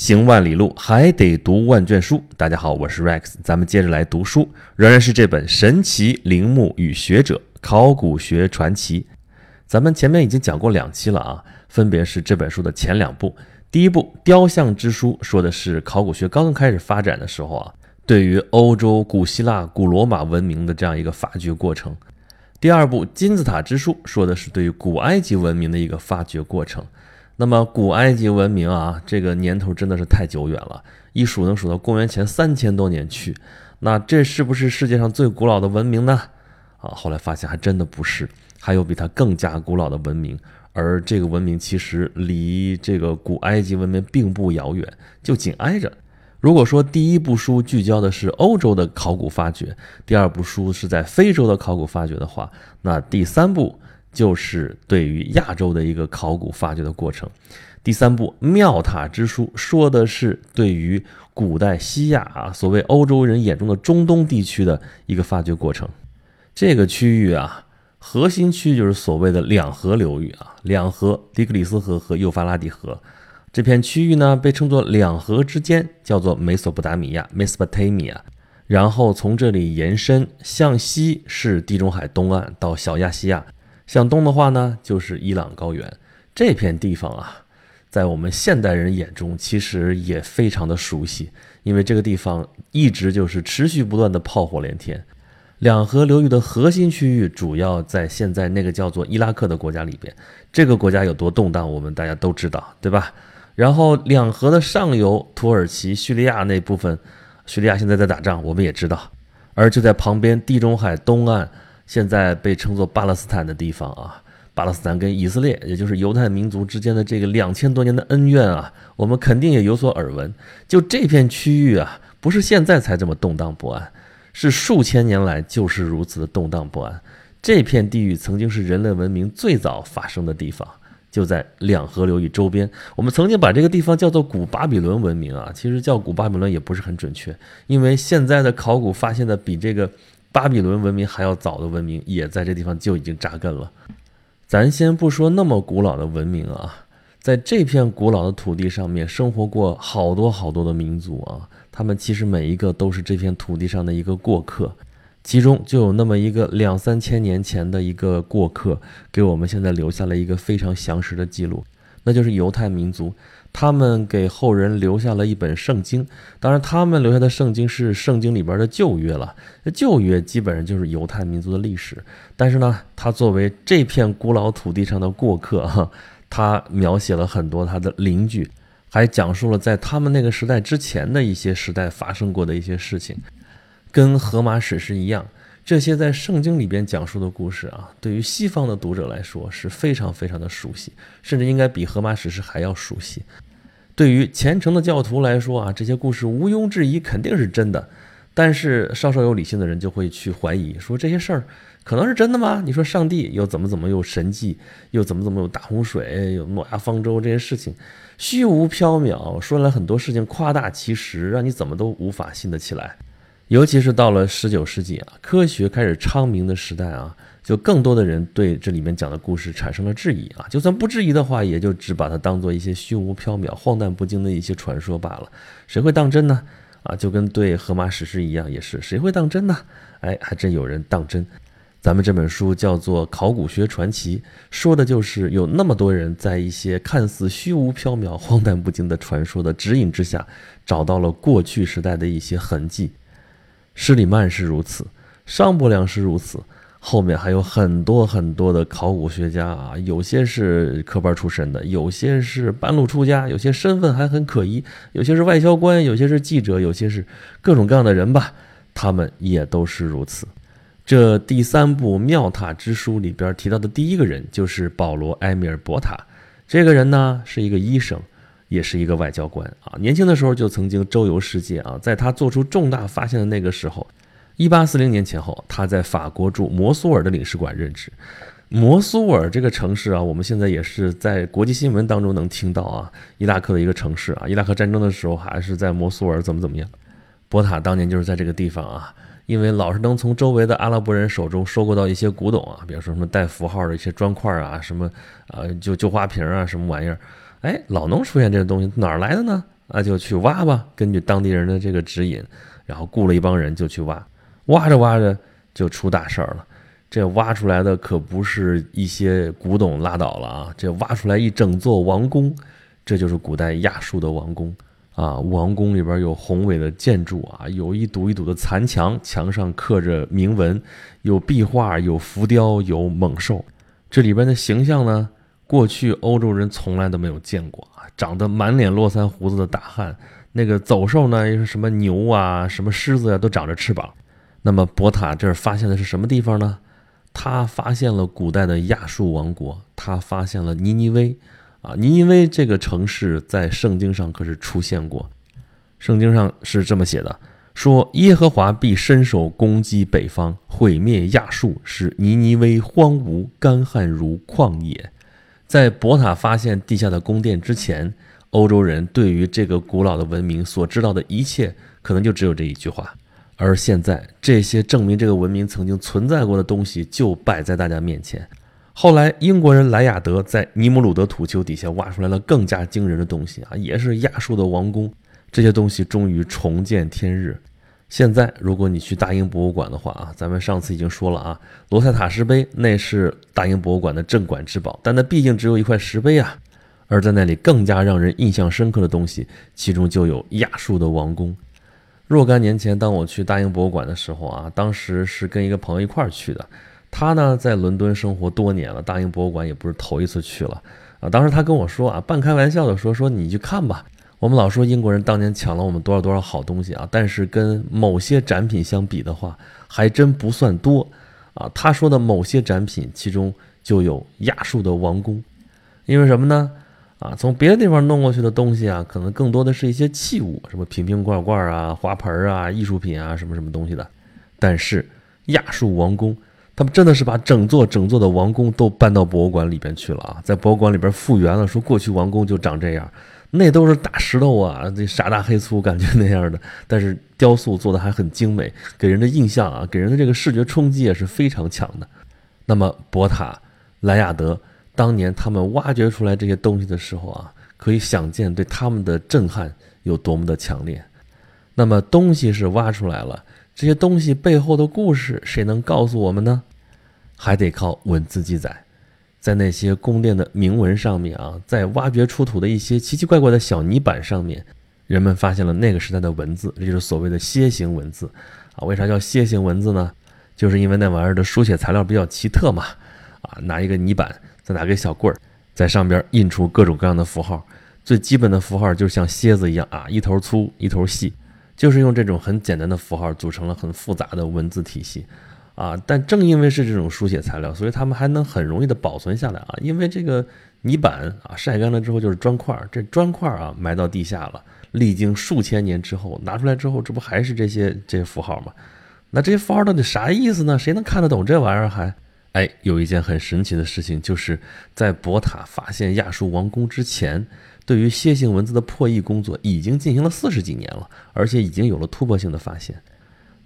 行万里路，还得读万卷书。大家好，我是 Rex，咱们接着来读书，仍然是这本《神奇陵墓与学者：考古学传奇》。咱们前面已经讲过两期了啊，分别是这本书的前两部。第一部《雕像之书》说的是考古学刚刚开始发展的时候啊，对于欧洲古希腊、古罗马文明的这样一个发掘过程。第二部《金字塔之书》说的是对于古埃及文明的一个发掘过程。那么古埃及文明啊，这个年头真的是太久远了，一数能数到公元前三千多年去。那这是不是世界上最古老的文明呢？啊，后来发现还真的不是，还有比它更加古老的文明。而这个文明其实离这个古埃及文明并不遥远，就紧挨着。如果说第一部书聚焦的是欧洲的考古发掘，第二部书是在非洲的考古发掘的话，那第三部。就是对于亚洲的一个考古发掘的过程。第三部《庙塔之书》说的是对于古代西亚啊，所谓欧洲人眼中的中东地区的一个发掘过程。这个区域啊，核心区就是所谓的两河流域啊，两河——底格里斯河和幼发拉底河。这片区域呢，被称作两河之间，叫做美索不达米亚 （Mesopotamia）。然后从这里延伸向西是地中海东岸到小亚细亚。向东的话呢，就是伊朗高原这片地方啊，在我们现代人眼中其实也非常的熟悉，因为这个地方一直就是持续不断的炮火连天。两河流域的核心区域主要在现在那个叫做伊拉克的国家里边，这个国家有多动荡，我们大家都知道，对吧？然后两河的上游，土耳其、叙利亚那部分，叙利亚现在在打仗，我们也知道。而就在旁边，地中海东岸。现在被称作巴勒斯坦的地方啊，巴勒斯坦跟以色列，也就是犹太民族之间的这个两千多年的恩怨啊，我们肯定也有所耳闻。就这片区域啊，不是现在才这么动荡不安，是数千年来就是如此的动荡不安。这片地域曾经是人类文明最早发生的地方，就在两河流域周边。我们曾经把这个地方叫做古巴比伦文明啊，其实叫古巴比伦也不是很准确，因为现在的考古发现的比这个。巴比伦文明还要早的文明也在这地方就已经扎根了。咱先不说那么古老的文明啊，在这片古老的土地上面生活过好多好多的民族啊，他们其实每一个都是这片土地上的一个过客，其中就有那么一个两三千年前的一个过客，给我们现在留下了一个非常详实的记录，那就是犹太民族。他们给后人留下了一本圣经，当然，他们留下的圣经是圣经里边的旧约了。旧约基本上就是犹太民族的历史，但是呢，他作为这片古老土地上的过客，哈，他描写了很多他的邻居，还讲述了在他们那个时代之前的一些时代发生过的一些事情，跟荷马史诗一样。这些在圣经里边讲述的故事啊，对于西方的读者来说是非常非常的熟悉，甚至应该比荷马史诗还要熟悉。对于虔诚的教徒来说啊，这些故事毋庸置疑肯定是真的。但是稍稍有理性的人就会去怀疑，说这些事儿可能是真的吗？你说上帝又怎么怎么有神迹，又怎么怎么有大洪水，有诺亚方舟这些事情，虚无缥缈，说来很多事情夸大其词，让你怎么都无法信得起来。尤其是到了十九世纪啊，科学开始昌明的时代啊，就更多的人对这里面讲的故事产生了质疑啊。就算不质疑的话，也就只把它当做一些虚无缥缈、荒诞不经的一些传说罢了。谁会当真呢？啊，就跟对荷马史诗一样，也是谁会当真呢？哎，还真有人当真。咱们这本书叫做《考古学传奇》，说的就是有那么多人在一些看似虚无缥缈、荒诞不经的传说的指引之下，找到了过去时代的一些痕迹。施里曼是如此，商伯良是如此，后面还有很多很多的考古学家啊，有些是科班出身的，有些是半路出家，有些身份还很可疑，有些是外交官，有些是记者，有些是各种各样的人吧，他们也都是如此。这第三部《庙塔之书》里边提到的第一个人就是保罗·埃米尔·博塔，这个人呢是一个医生。也是一个外交官啊，年轻的时候就曾经周游世界啊。在他做出重大发现的那个时候，一八四零年前后，他在法国驻摩苏尔的领事馆任职。摩苏尔这个城市啊，我们现在也是在国际新闻当中能听到啊，伊拉克的一个城市啊。伊拉克战争的时候还是在摩苏尔怎么怎么样。波塔当年就是在这个地方啊，因为老是能从周围的阿拉伯人手中收购到一些古董啊，比如说什么带符号的一些砖块啊，什么啊旧旧花瓶啊，什么玩意儿。哎，老能出现这个东西，哪儿来的呢？那就去挖吧。根据当地人的这个指引，然后雇了一帮人就去挖，挖着挖着就出大事儿了。这挖出来的可不是一些古董拉倒了啊，这挖出来一整座王宫，这就是古代亚述的王宫啊。王宫里边有宏伟的建筑啊，有一堵一堵的残墙，墙上刻着铭文，有壁画，有浮雕，有猛兽。这里边的形象呢，过去欧洲人从来都没有见过啊，长得满脸络腮胡子的大汉，那个走兽呢，又是什么牛啊，什么狮子呀，都长着翅膀。那么博塔这儿发现的是什么地方呢？他发现了古代的亚述王国，他发现了尼尼微，啊，尼尼微这个城市在圣经上可是出现过，圣经上是这么写的：说耶和华必伸手攻击北方，毁灭亚述，使尼尼微荒芜干旱如旷野。在博塔发现地下的宫殿之前，欧洲人对于这个古老的文明所知道的一切，可能就只有这一句话。而现在，这些证明这个文明曾经存在过的东西就摆在大家面前。后来，英国人莱亚德在尼姆鲁德土丘底下挖出来了更加惊人的东西啊，也是亚述的王宫。这些东西终于重见天日。现在，如果你去大英博物馆的话啊，咱们上次已经说了啊，罗塞塔石碑那是大英博物馆的镇馆之宝，但那毕竟只有一块石碑啊。而在那里更加让人印象深刻的东西，其中就有亚述的王宫。若干年前，当我去大英博物馆的时候啊，当时是跟一个朋友一块儿去的。他呢在伦敦生活多年了，大英博物馆也不是头一次去了啊。当时他跟我说啊，半开玩笑的说说你去看吧。我们老说英国人当年抢了我们多少多少好东西啊，但是跟某些展品相比的话，还真不算多啊。他说的某些展品，其中就有亚述的王宫，因为什么呢？啊，从别的地方弄过去的东西啊，可能更多的是一些器物，什么瓶瓶罐罐啊、花盆啊、艺术品啊，什么什么东西的。但是亚述王宫，他们真的是把整座整座的王宫都搬到博物馆里边去了啊，在博物馆里边复原了，说过去王宫就长这样，那都是大石头啊，这傻大黑粗，感觉那样的。但是雕塑做的还很精美，给人的印象啊，给人的这个视觉冲击也是非常强的。那么博塔莱亚德。当年他们挖掘出来这些东西的时候啊，可以想见对他们的震撼有多么的强烈。那么东西是挖出来了，这些东西背后的故事谁能告诉我们呢？还得靠文字记载，在那些宫殿的铭文上面啊，在挖掘出土的一些奇奇怪怪的小泥板上面，人们发现了那个时代的文字，这就是所谓的楔形文字啊。为啥叫楔形文字呢？就是因为那玩意儿的书写材料比较奇特嘛。啊，拿一个泥板。再拿个小棍儿，在上边印出各种各样的符号。最基本的符号就像楔子一样啊，一头粗一头细，就是用这种很简单的符号组成了很复杂的文字体系啊。但正因为是这种书写材料，所以他们还能很容易的保存下来啊。因为这个泥板啊晒干了之后就是砖块，这砖块啊埋到地下了，历经数千年之后拿出来之后，这不还是这些这些符号吗？那这些符号到底啥意思呢？谁能看得懂这玩意儿还？哎，有一件很神奇的事情，就是在博塔发现亚述王宫之前，对于楔形文字的破译工作已经进行了四十几年了，而且已经有了突破性的发现。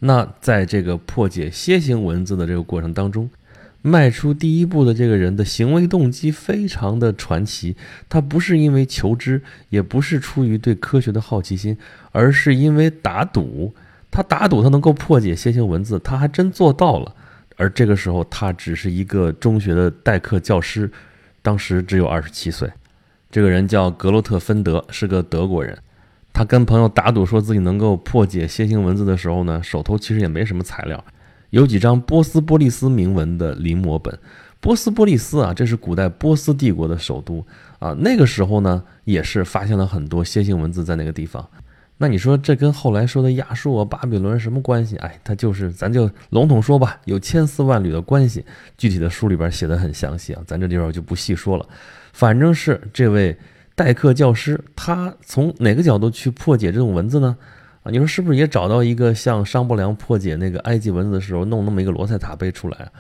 那在这个破解楔形文字的这个过程当中，迈出第一步的这个人的行为动机非常的传奇。他不是因为求知，也不是出于对科学的好奇心，而是因为打赌。他打赌他能够破解楔形文字，他还真做到了。而这个时候，他只是一个中学的代课教师，当时只有二十七岁。这个人叫格罗特芬德，是个德国人。他跟朋友打赌说自己能够破解楔形文字的时候呢，手头其实也没什么材料，有几张波斯波利斯铭文的临摹本。波斯波利斯啊，这是古代波斯帝国的首都啊。那个时候呢，也是发现了很多楔形文字在那个地方。那你说这跟后来说的亚述啊、巴比伦什么关系？哎，它就是咱就笼统说吧，有千丝万缕的关系。具体的书里边写的很详细啊，咱这地方就不细说了。反正是这位代课教师，他从哪个角度去破解这种文字呢？啊，你说是不是也找到一个像商伯良破解那个埃及文字的时候弄那么一个罗塞塔碑出来？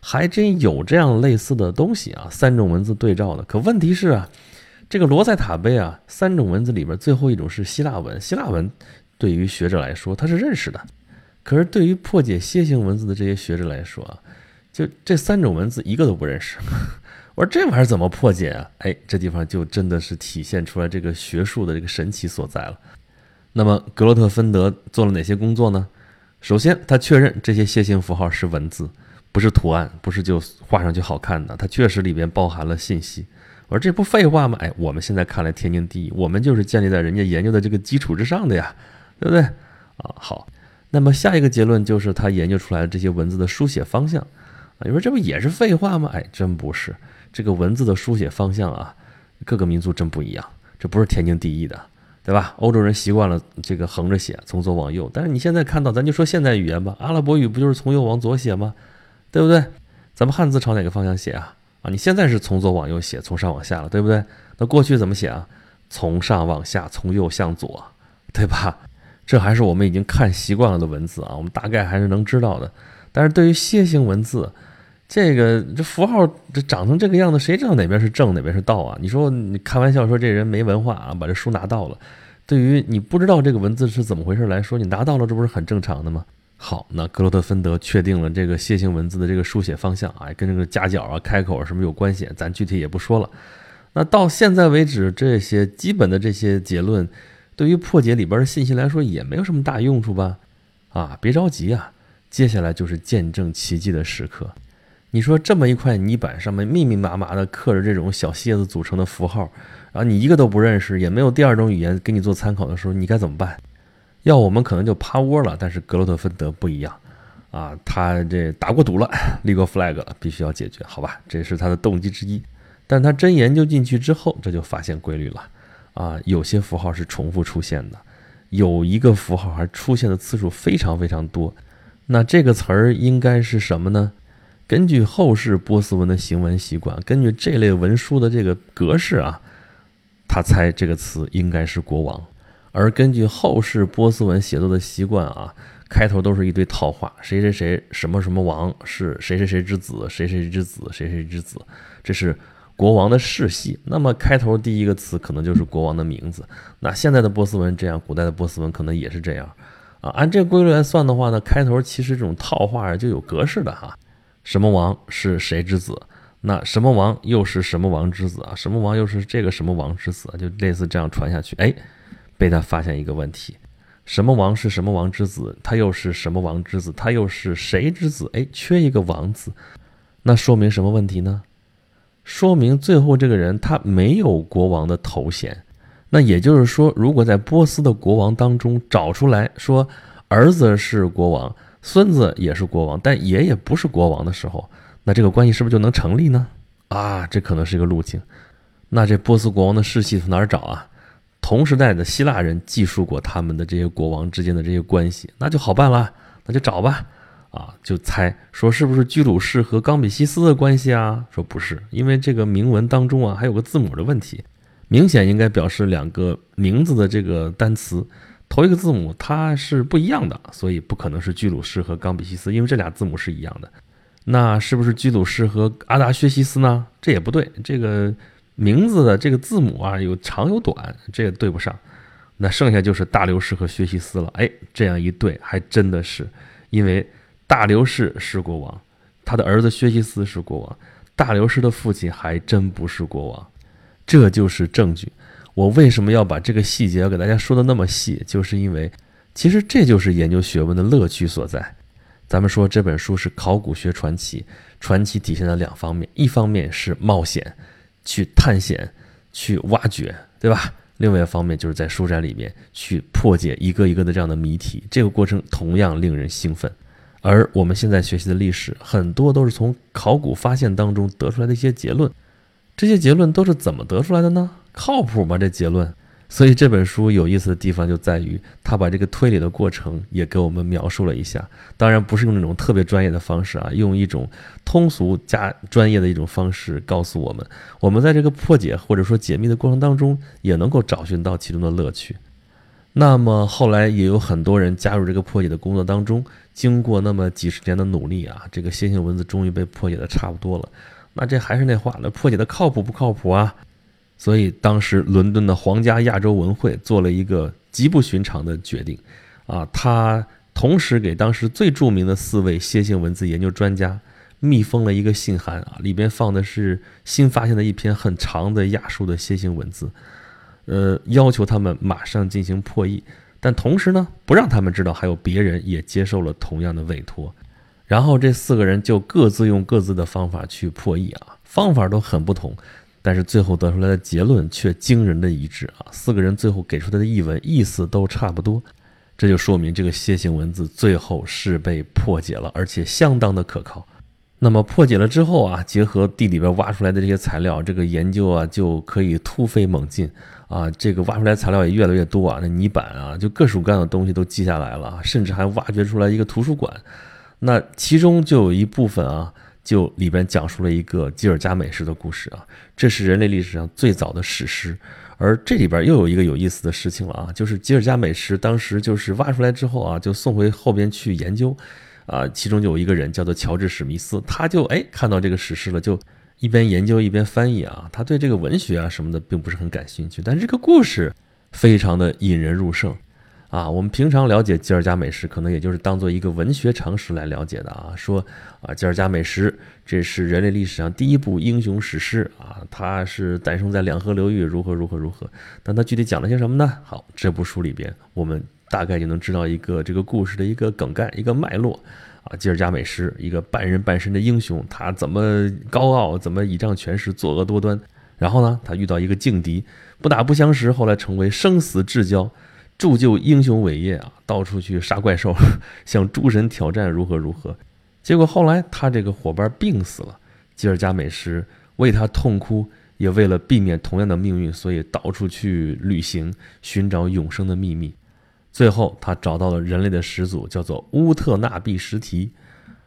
还真有这样类似的东西啊，三种文字对照的。可问题是啊。这个罗塞塔碑啊，三种文字里边最后一种是希腊文。希腊文对于学者来说他是认识的，可是对于破解楔形文字的这些学者来说啊，就这三种文字一个都不认识。我说这玩意儿怎么破解啊？哎，这地方就真的是体现出来这个学术的这个神奇所在了。那么格洛特芬德做了哪些工作呢？首先，他确认这些楔形符号是文字，不是图案，不是就画上去好看的，它确实里边包含了信息。我说这不废话吗？哎，我们现在看来天经地义，我们就是建立在人家研究的这个基础之上的呀，对不对？啊，好。那么下一个结论就是他研究出来的这些文字的书写方向啊，你说这不也是废话吗？哎，真不是。这个文字的书写方向啊，各个民族真不一样，这不是天经地义的，对吧？欧洲人习惯了这个横着写，从左往右，但是你现在看到，咱就说现代语言吧，阿拉伯语不就是从右往左写吗？对不对？咱们汉字朝哪个方向写啊？啊，你现在是从左往右写，从上往下了，对不对？那过去怎么写啊？从上往下，从右向左，对吧？这还是我们已经看习惯了的文字啊，我们大概还是能知道的。但是对于楔形文字，这个这符号这长成这个样子，谁知道哪边是正哪边是倒啊？你说你开玩笑说这人没文化啊，把这书拿到了。对于你不知道这个文字是怎么回事来说，你拿到了这不是很正常的吗？好，那格罗特芬德确定了这个楔形文字的这个书写方向啊，跟这个夹角啊、开口什么有关系，咱具体也不说了。那到现在为止，这些基本的这些结论。对于破解里边的信息来说，也没有什么大用处吧？啊，别着急啊，接下来就是见证奇迹的时刻。你说这么一块泥板上面密密麻麻的刻着这种小楔子组成的符号，然后你一个都不认识，也没有第二种语言给你做参考的时候，你该怎么办？要我们可能就趴窝了。但是格罗特芬德不一样啊，他这打过赌了，立过 flag 了，必须要解决，好吧？这是他的动机之一。但他真研究进去之后，这就发现规律了。啊，有些符号是重复出现的，有一个符号还出现的次数非常非常多。那这个词儿应该是什么呢？根据后世波斯文的行文习惯，根据这类文书的这个格式啊，他猜这个词应该是国王。而根据后世波斯文写作的习惯啊，开头都是一堆套话，谁谁谁什么什么王是谁谁谁之子，谁谁之子，谁谁之子，这是。国王的世系，那么开头第一个词可能就是国王的名字。那现在的波斯文这样，古代的波斯文可能也是这样啊。按这个规律来算的话呢，开头其实这种套话就有格式的哈。什么王是谁之子？那什么王又是什么王之子啊？什么王又是这个什么王之子？啊就类似这样传下去。哎，被他发现一个问题：什么王是什么王之子？他又是什么王之子？他又是谁之子？哎，缺一个王字，那说明什么问题呢？说明最后这个人他没有国王的头衔，那也就是说，如果在波斯的国王当中找出来说儿子是国王，孙子也是国王，但爷爷不是国王的时候，那这个关系是不是就能成立呢？啊，这可能是一个路径。那这波斯国王的世系从哪儿找啊？同时代的希腊人记述过他们的这些国王之间的这些关系，那就好办了，那就找吧。啊，就猜说是不是居鲁士和冈比西斯的关系啊？说不是，因为这个铭文当中啊还有个字母的问题，明显应该表示两个名字的这个单词，头一个字母它是不一样的，所以不可能是居鲁士和冈比西斯，因为这俩字母是一样的。那是不是居鲁士和阿达薛西斯呢？这也不对，这个名字的这个字母啊有长有短，这也对不上。那剩下就是大流士和薛西斯了。哎，这样一对还真的是，因为。大流士是国王，他的儿子薛西斯是国王。大流士的父亲还真不是国王，这就是证据。我为什么要把这个细节要给大家说的那么细？就是因为，其实这就是研究学问的乐趣所在。咱们说这本书是考古学传奇，传奇体现了两方面：一方面是冒险，去探险，去挖掘，对吧？另外一方面就是在书斋里面去破解一个一个的这样的谜题，这个过程同样令人兴奋。而我们现在学习的历史，很多都是从考古发现当中得出来的一些结论。这些结论都是怎么得出来的呢？靠谱吗？这结论？所以这本书有意思的地方就在于，他把这个推理的过程也给我们描述了一下。当然不是用那种特别专业的方式啊，用一种通俗加专业的一种方式告诉我们，我们在这个破解或者说解密的过程当中，也能够找寻到其中的乐趣。那么后来也有很多人加入这个破解的工作当中，经过那么几十年的努力啊，这个楔形文字终于被破解的差不多了。那这还是那话，那破解的靠谱不靠谱啊？所以当时伦敦的皇家亚洲文会做了一个极不寻常的决定，啊，他同时给当时最著名的四位楔形文字研究专家密封了一个信函啊，里边放的是新发现的一篇很长的亚述的楔形文字，呃，要求他们马上进行破译，但同时呢，不让他们知道还有别人也接受了同样的委托。然后这四个人就各自用各自的方法去破译啊，方法都很不同，但是最后得出来的结论却惊人的一致啊！四个人最后给出来的译文意思都差不多，这就说明这个楔形文字最后是被破解了，而且相当的可靠。那么破解了之后啊，结合地里边挖出来的这些材料，这个研究啊就可以突飞猛进啊！这个挖出来材料也越来越多啊，那泥板啊，就各种各样的东西都记下来了，甚至还挖掘出来一个图书馆。那其中就有一部分啊，就里边讲述了一个吉尔加美什的故事啊，这是人类历史上最早的史诗。而这里边又有一个有意思的事情了啊，就是吉尔加美什当时就是挖出来之后啊，就送回后边去研究，啊，其中就有一个人叫做乔治史密斯，他就哎看到这个史诗了，就一边研究一边翻译啊，他对这个文学啊什么的并不是很感兴趣，但是这个故事非常的引人入胜。啊，我们平常了解吉尔加美什，可能也就是当做一个文学常识来了解的啊。说啊，吉尔加美什这是人类历史上第一部英雄史诗啊，它是诞生在两河流域，如何如何如何。但它具体讲了些什么呢？好，这部书里边，我们大概就能知道一个这个故事的一个梗概、一个脉络啊。吉尔加美什，一个半人半神的英雄，他怎么高傲，怎么倚仗权势，作恶多端。然后呢，他遇到一个劲敌，不打不相识，后来成为生死至交。铸就英雄伟业啊，到处去杀怪兽，向诸神挑战如何如何。结果后来他这个伙伴病死了，吉尔加美什为他痛哭，也为了避免同样的命运，所以到处去旅行，寻找永生的秘密。最后他找到了人类的始祖，叫做乌特纳比什提，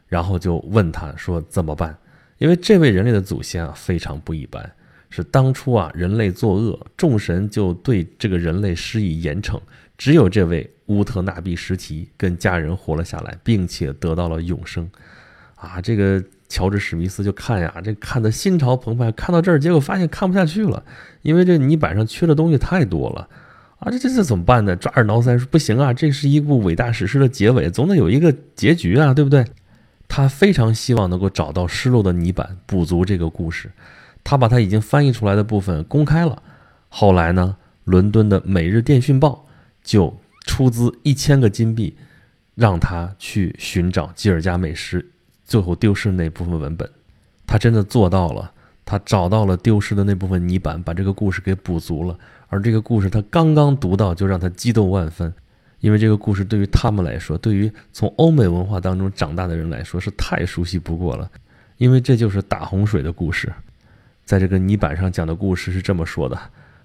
然后就问他说怎么办？因为这位人类的祖先啊非常不一般。是当初啊，人类作恶，众神就对这个人类施以严惩。只有这位乌特纳比什提跟家人活了下来，并且得到了永生。啊，这个乔治史密斯就看呀，这看的心潮澎湃。看到这儿，结果发现看不下去了，因为这泥板上缺的东西太多了。啊，这这这怎么办呢？抓耳挠腮说不行啊，这是一部伟大史诗的结尾，总得有一个结局啊，对不对？他非常希望能够找到失落的泥板，补足这个故事。他把他已经翻译出来的部分公开了，后来呢，伦敦的《每日电讯报》就出资一千个金币，让他去寻找吉尔加美什最后丢失那部分文本。他真的做到了，他找到了丢失的那部分泥板，把这个故事给补足了。而这个故事他刚刚读到，就让他激动万分，因为这个故事对于他们来说，对于从欧美文化当中长大的人来说是太熟悉不过了，因为这就是大洪水的故事。在这个泥板上讲的故事是这么说的：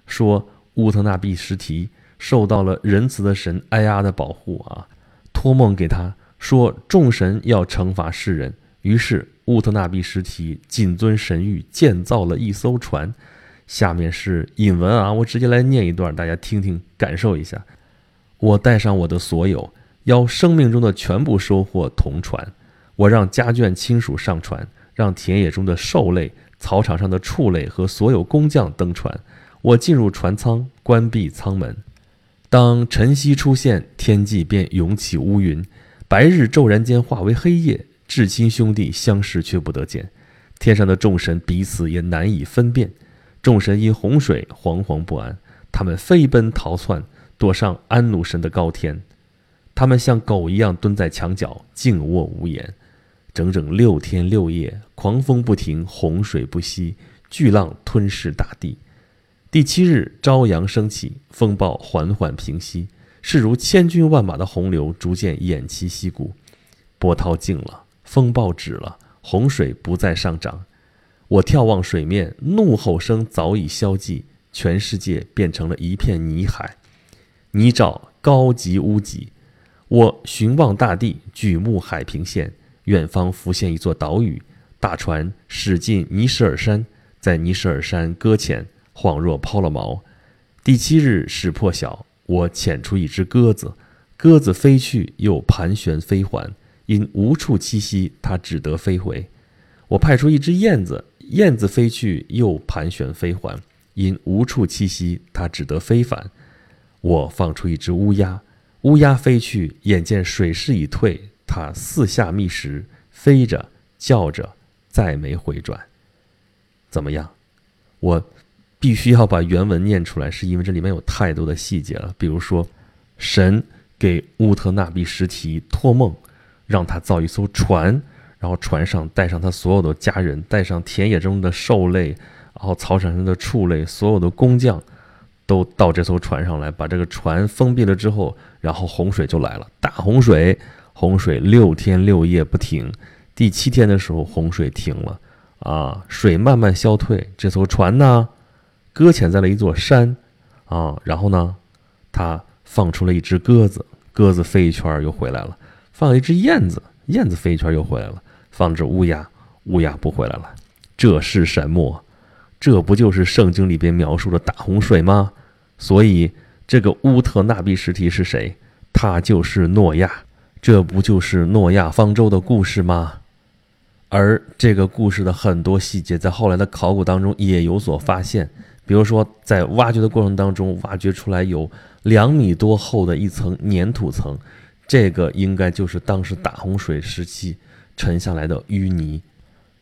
说乌特纳比什提受到了仁慈的神埃阿的保护啊，托梦给他说众神要惩罚世人，于是乌特纳比什提谨遵神谕建造了一艘船。下面是引文啊，我直接来念一段，大家听听感受一下。我带上我的所有，邀生命中的全部收获同船。我让家眷亲属上船，让田野中的兽类。草场上的畜类和所有工匠登船，我进入船舱，关闭舱门。当晨曦出现，天际便涌起乌云，白日骤然间化为黑夜。至亲兄弟相视却不得见，天上的众神彼此也难以分辨。众神因洪水惶惶不安，他们飞奔逃窜，躲上安努神的高天。他们像狗一样蹲在墙角，静卧无言。整整六天六夜，狂风不停，洪水不息，巨浪吞噬大地。第七日，朝阳升起，风暴缓缓平息，势如千军万马的洪流逐渐偃旗息鼓。波涛静了，风暴止了，洪水不再上涨。我眺望水面，怒吼声早已消寂，全世界变成了一片泥海，泥沼高级屋脊。我寻望大地，举目海平线。远方浮现一座岛屿，大船驶进尼什尔山，在尼什尔山搁浅，恍若抛了锚。第七日始破晓，我遣出一只鸽子，鸽子飞去又盘旋飞还，因无处栖息，它只得飞回。我派出一只燕子，燕子飞去又盘旋飞还，因无处栖息，它只得飞返。我放出一只乌鸦，乌鸦飞去，眼见水势已退。它四下觅食，飞着，叫着，再没回转。怎么样？我必须要把原文念出来，是因为这里面有太多的细节了。比如说，神给乌特纳比什提托梦，让他造一艘船，然后船上带上他所有的家人，带上田野中的兽类，然后草场上的畜类，所有的工匠。都到这艘船上来，把这个船封闭了之后，然后洪水就来了，大洪水，洪水六天六夜不停，第七天的时候洪水停了，啊，水慢慢消退，这艘船呢，搁浅在了一座山，啊，然后呢，他放出了一只鸽子，鸽子飞一圈又回来了，放一只燕子，燕子飞一圈又回来了，放只乌鸦，乌鸦不回来了，这是什么？这不就是圣经里边描述的大洪水吗？所以这个乌特纳比什提是谁？他就是诺亚。这不就是诺亚方舟的故事吗？而这个故事的很多细节在后来的考古当中也有所发现，比如说在挖掘的过程当中，挖掘出来有两米多厚的一层粘土层，这个应该就是当时大洪水时期沉下来的淤泥。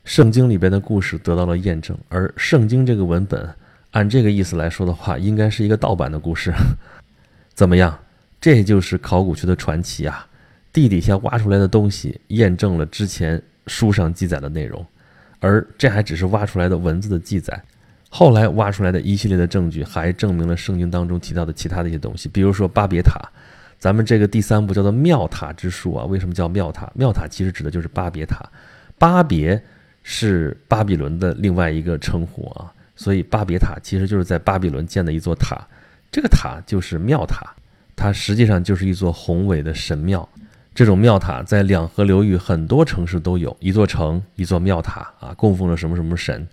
圣经里边的故事得到了验证，而圣经这个文本，按这个意思来说的话，应该是一个盗版的故事。怎么样？这就是考古学的传奇啊！地底下挖出来的东西验证了之前书上记载的内容，而这还只是挖出来的文字的记载。后来挖出来的一系列的证据，还证明了圣经当中提到的其他的一些东西，比如说巴别塔。咱们这个第三部叫做庙塔之术啊，为什么叫庙塔？庙塔其实指的就是巴别塔，巴别。是巴比伦的另外一个称呼啊，所以巴别塔其实就是在巴比伦建的一座塔，这个塔就是庙塔，它实际上就是一座宏伟的神庙。这种庙塔在两河流域很多城市都有，一座城，一座庙塔啊，供奉着什么什么神。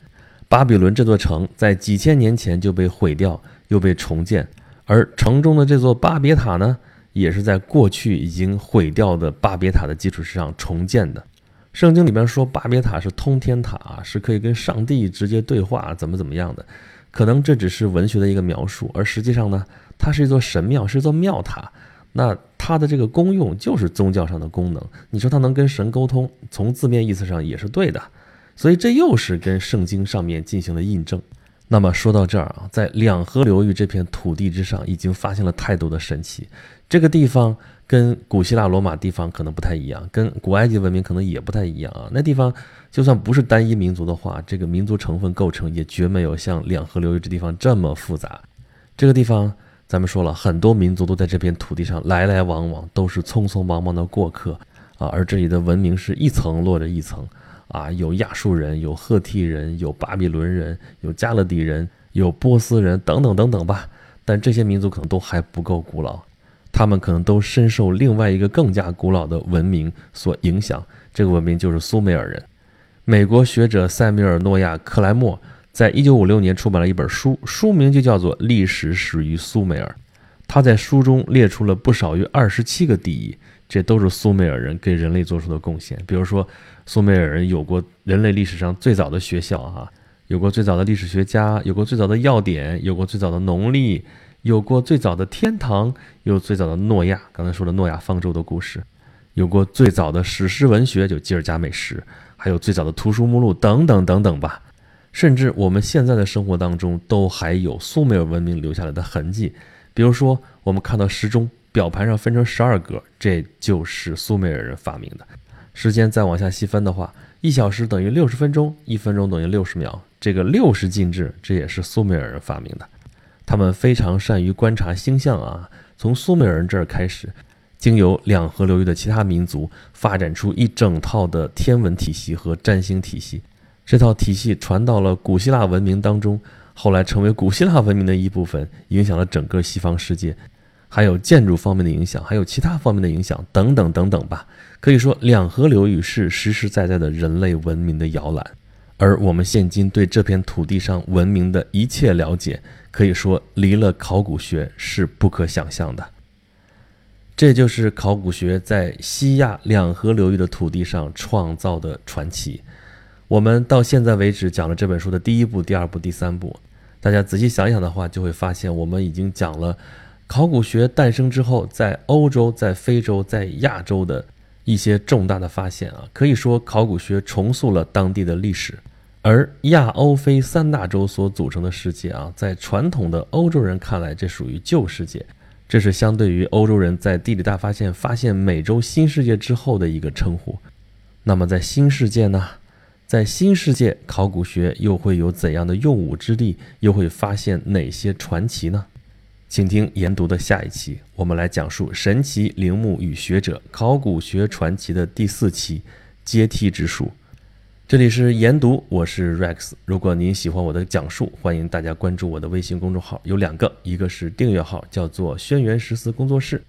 巴比伦这座城在几千年前就被毁掉，又被重建，而城中的这座巴别塔呢，也是在过去已经毁掉的巴别塔的基础之上重建的。圣经里边说巴别塔是通天塔啊，是可以跟上帝直接对话，怎么怎么样的？可能这只是文学的一个描述，而实际上呢，它是一座神庙，是一座庙塔。那它的这个功用就是宗教上的功能。你说它能跟神沟通，从字面意思上也是对的。所以这又是跟圣经上面进行了印证。那么说到这儿啊，在两河流域这片土地之上，已经发现了太多的神奇。这个地方。跟古希腊罗马地方可能不太一样，跟古埃及文明可能也不太一样啊。那地方就算不是单一民族的话，这个民族成分构成也绝没有像两河流域这地方这么复杂。这个地方咱们说了很多民族都在这片土地上来来往往，都是匆匆忙忙的过客啊。而这里的文明是一层落着一层啊，有亚述人，有赫梯人，有巴比伦人，有加勒底人，有波斯人等等等等吧。但这些民族可能都还不够古老。他们可能都深受另外一个更加古老的文明所影响，这个文明就是苏美尔人。美国学者塞米尔·诺亚·克莱默在一九五六年出版了一本书，书名就叫做《历史始于苏美尔》。他在书中列出了不少于二十七个第一，这都是苏美尔人给人类做出的贡献。比如说，苏美尔人有过人类历史上最早的学校，哈，有过最早的历史学家，有过最早的要点，有过最早的农历。有过最早的天堂，有最早的诺亚，刚才说的诺亚方舟的故事，有过最早的史诗文学，就吉尔加美什，还有最早的图书目录等等等等吧。甚至我们现在的生活当中，都还有苏美尔文明留下来的痕迹。比如说，我们看到时钟表盘上分成十二格，这就是苏美尔人发明的。时间再往下细分的话，一小时等于六十分钟，一分钟等于六十秒，这个六十进制，这也是苏美尔人发明的。他们非常善于观察星象啊，从苏美尔人这儿开始，经由两河流域的其他民族，发展出一整套的天文体系和占星体系。这套体系传到了古希腊文明当中，后来成为古希腊文明的一部分，影响了整个西方世界。还有建筑方面的影响，还有其他方面的影响，等等等等吧。可以说，两河流域是实实在在的人类文明的摇篮。而我们现今对这片土地上文明的一切了解。可以说，离了考古学是不可想象的。这就是考古学在西亚两河流域的土地上创造的传奇。我们到现在为止讲了这本书的第一部、第二部、第三部。大家仔细想想的话，就会发现我们已经讲了考古学诞生之后，在欧洲、在非洲、在亚洲的一些重大的发现啊，可以说考古学重塑了当地的历史。而亚欧非三大洲所组成的世界啊，在传统的欧洲人看来，这属于旧世界，这是相对于欧洲人在地理大发现发现美洲新世界之后的一个称呼。那么在新世界呢？在新世界，考古学又会有怎样的用武之地？又会发现哪些传奇呢？请听研读的下一期，我们来讲述神奇陵墓与学者考古学传奇的第四期阶梯之术。这里是研读，我是 Rex。如果您喜欢我的讲述，欢迎大家关注我的微信公众号，有两个，一个是订阅号，叫做轩辕十四工作室；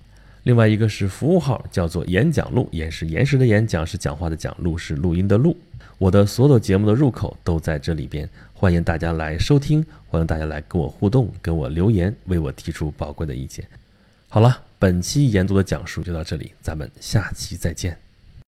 另外一个是服务号，叫做演讲录。演是延时的演，讲是讲话的讲，录是录音的录。我的所有节目的入口都在这里边，欢迎大家来收听，欢迎大家来跟我互动，跟我留言，为我提出宝贵的意见。好了，本期研读的讲述就到这里，咱们下期再见。